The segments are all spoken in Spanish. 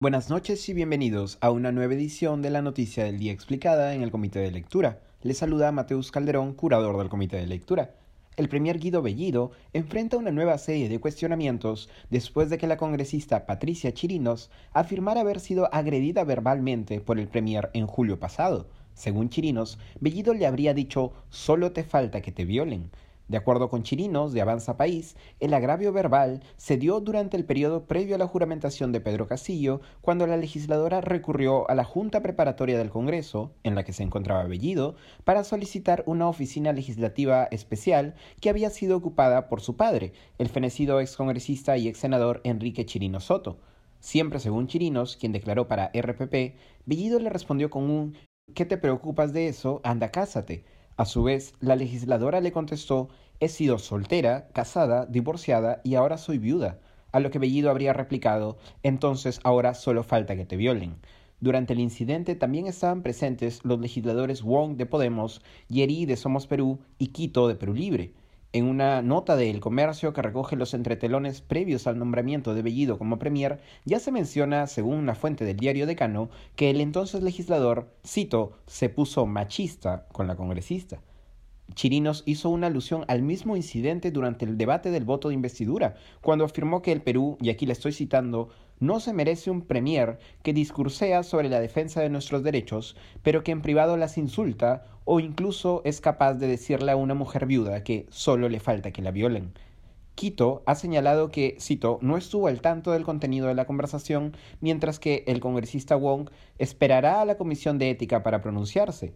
Buenas noches y bienvenidos a una nueva edición de la Noticia del Día Explicada en el Comité de Lectura. Les saluda Mateus Calderón, curador del Comité de Lectura. El premier Guido Bellido enfrenta una nueva serie de cuestionamientos después de que la congresista Patricia Chirinos afirmara haber sido agredida verbalmente por el premier en julio pasado. Según Chirinos, Bellido le habría dicho solo te falta que te violen. De acuerdo con Chirinos de Avanza País, el agravio verbal se dio durante el periodo previo a la juramentación de Pedro Castillo, cuando la legisladora recurrió a la Junta Preparatoria del Congreso, en la que se encontraba Bellido, para solicitar una oficina legislativa especial que había sido ocupada por su padre, el fenecido excongresista y ex senador Enrique Chirino Soto. Siempre según Chirinos, quien declaró para RPP, Bellido le respondió con un ¿Qué te preocupas de eso? Anda, cásate. A su vez, la legisladora le contestó He sido soltera, casada, divorciada y ahora soy viuda. A lo que Bellido habría replicado Entonces ahora solo falta que te violen. Durante el incidente también estaban presentes los legisladores Wong de Podemos, Yeri de Somos Perú y Quito de Perú Libre. En una nota de El Comercio que recoge los entretelones previos al nombramiento de Bellido como premier, ya se menciona, según una fuente del diario Decano, que el entonces legislador, cito, se puso machista con la congresista. Chirinos hizo una alusión al mismo incidente durante el debate del voto de investidura, cuando afirmó que el Perú, y aquí le estoy citando, no se merece un premier que discursea sobre la defensa de nuestros derechos, pero que en privado las insulta o incluso es capaz de decirle a una mujer viuda que solo le falta que la violen. Quito ha señalado que, cito, no estuvo al tanto del contenido de la conversación, mientras que el congresista Wong esperará a la Comisión de Ética para pronunciarse.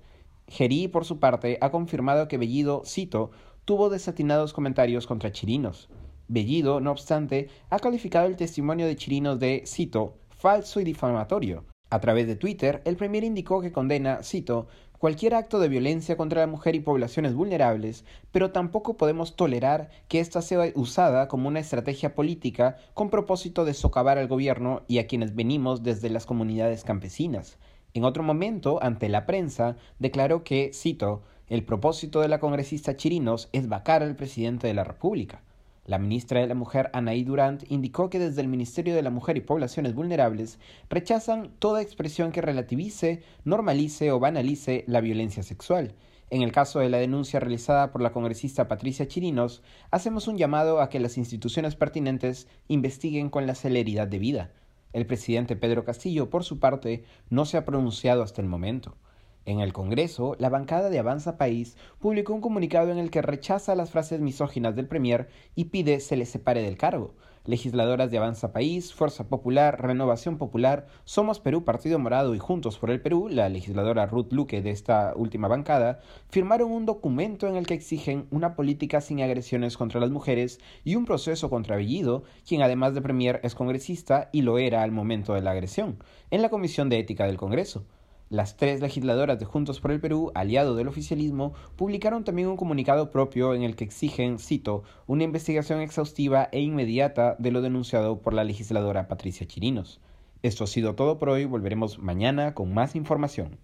Gerí, por su parte, ha confirmado que Bellido, cito, tuvo desatinados comentarios contra Chirinos. Bellido, no obstante, ha calificado el testimonio de Chirinos de, cito, falso y difamatorio. A través de Twitter, el Premier indicó que condena, cito, cualquier acto de violencia contra la mujer y poblaciones vulnerables, pero tampoco podemos tolerar que ésta sea usada como una estrategia política con propósito de socavar al gobierno y a quienes venimos desde las comunidades campesinas. En otro momento, ante la prensa, declaró que, cito, el propósito de la congresista Chirinos es vacar al presidente de la República. La ministra de la Mujer, Anaí Durant, indicó que desde el Ministerio de la Mujer y Poblaciones Vulnerables rechazan toda expresión que relativice, normalice o banalice la violencia sexual. En el caso de la denuncia realizada por la congresista Patricia Chirinos, hacemos un llamado a que las instituciones pertinentes investiguen con la celeridad debida. El presidente Pedro Castillo, por su parte, no se ha pronunciado hasta el momento. En el Congreso, la bancada de Avanza País publicó un comunicado en el que rechaza las frases misóginas del Premier y pide se le separe del cargo. Legisladoras de Avanza País, Fuerza Popular, Renovación Popular, Somos Perú, Partido Morado y Juntos por el Perú, la legisladora Ruth Luque de esta última bancada, firmaron un documento en el que exigen una política sin agresiones contra las mujeres y un proceso contra Bellido, quien además de Premier es congresista y lo era al momento de la agresión, en la Comisión de Ética del Congreso. Las tres legisladoras de Juntos por el Perú, aliado del oficialismo, publicaron también un comunicado propio en el que exigen, cito, una investigación exhaustiva e inmediata de lo denunciado por la legisladora Patricia Chirinos. Esto ha sido todo por hoy, volveremos mañana con más información.